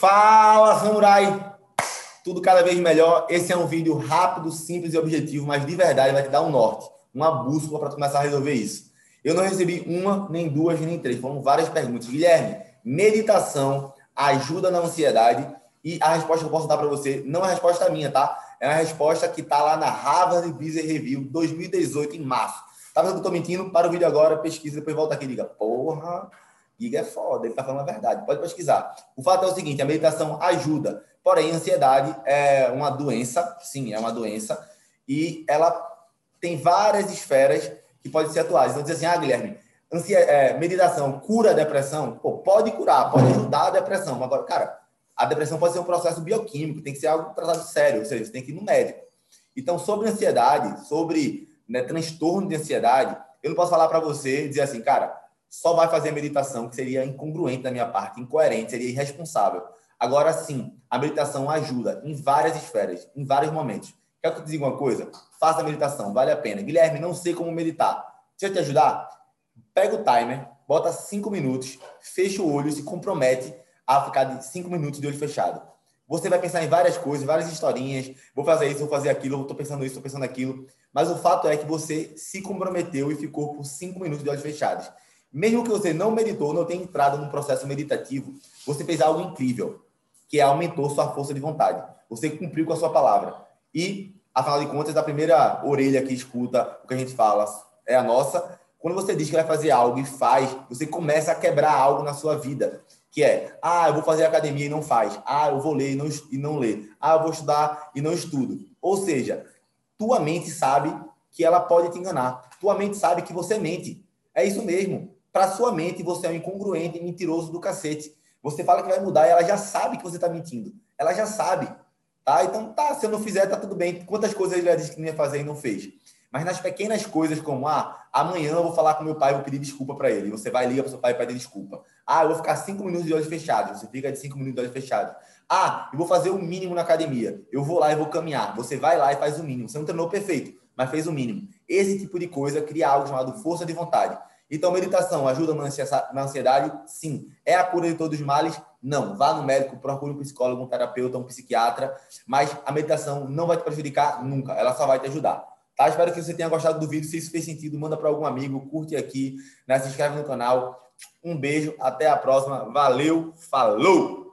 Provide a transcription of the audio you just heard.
Fala, samurai! Tudo cada vez melhor. Esse é um vídeo rápido, simples e objetivo, mas de verdade vai te dar um norte, uma bússola para começar a resolver isso. Eu não recebi uma, nem duas, nem três. Foram várias perguntas. Guilherme, meditação ajuda na ansiedade? E a resposta que eu posso dar para você não é a resposta minha, tá? É uma resposta que está lá na Harvard Business Review 2018, em março. Tá vendo que eu tô mentindo? Para o vídeo agora, pesquisa, depois volta aqui e diga, porra, Giga é foda, ele tá falando a verdade. Pode pesquisar. O fato é o seguinte, a meditação ajuda. Porém, a ansiedade é uma doença, sim, é uma doença, e ela tem várias esferas que podem ser atuadas. Então, diz assim, ah, Guilherme, é, meditação cura a depressão? Pô, pode curar, pode ajudar a depressão. Agora, cara, a depressão pode ser um processo bioquímico, tem que ser algo tratado sério, ou seja, você tem que ir no médico. Então, sobre ansiedade, sobre né, transtorno de ansiedade, eu não posso falar para você dizer assim, cara, só vai fazer a meditação, que seria incongruente da minha parte, incoerente, seria irresponsável. Agora sim, a meditação ajuda em várias esferas, em vários momentos. Quer que eu te diga uma coisa? Faça a meditação, vale a pena. Guilherme, não sei como meditar. Deixa eu te ajudar? Pega o timer, bota cinco minutos, fecha o olho e se compromete a ficar de cinco minutos de olho fechado. Você vai pensar em várias coisas, várias historinhas. Vou fazer isso, vou fazer aquilo, estou pensando isso, estou pensando aquilo. Mas o fato é que você se comprometeu e ficou por cinco minutos de olhos fechados. Mesmo que você não meditou, não tenha entrado num processo meditativo, você fez algo incrível, que aumentou sua força de vontade. Você cumpriu com a sua palavra. E, afinal de contas, a primeira orelha que escuta o que a gente fala é a nossa. Quando você diz que vai fazer algo e faz, você começa a quebrar algo na sua vida. Que é, ah, eu vou fazer academia e não faz. Ah, eu vou ler e não, e não lê. Ah, eu vou estudar e não estudo. Ou seja, tua mente sabe que ela pode te enganar. Tua mente sabe que você mente. É isso mesmo para sua mente você é um incongruente mentiroso do cacete. Você fala que vai mudar e ela já sabe que você está mentindo. Ela já sabe. Tá? Então, tá, se eu não fizer, tá tudo bem. Quantas coisas ele já disse que não ia fazer e não fez? Mas nas pequenas coisas, como, ah, amanhã eu vou falar com meu pai, vou pedir desculpa para ele. Você vai ligar para seu pai e pedir desculpa. Ah, eu vou ficar cinco minutos de olhos fechados. Você fica de cinco minutos de olhos fechados. Ah, eu vou fazer o mínimo na academia. Eu vou lá e vou caminhar. Você vai lá e faz o mínimo. Você não treinou perfeito, mas fez o mínimo. Esse tipo de coisa cria algo chamado força de vontade. Então, meditação ajuda na ansiedade? Sim. É a cura de todos os males? Não. Vá no médico, procure um psicólogo, um terapeuta, um psiquiatra, mas a meditação não vai te prejudicar nunca, ela só vai te ajudar. Tá? Espero que você tenha gostado do vídeo. Se isso fez sentido, manda para algum amigo, curte aqui, né? se inscreve no canal. Um beijo, até a próxima. Valeu, falou!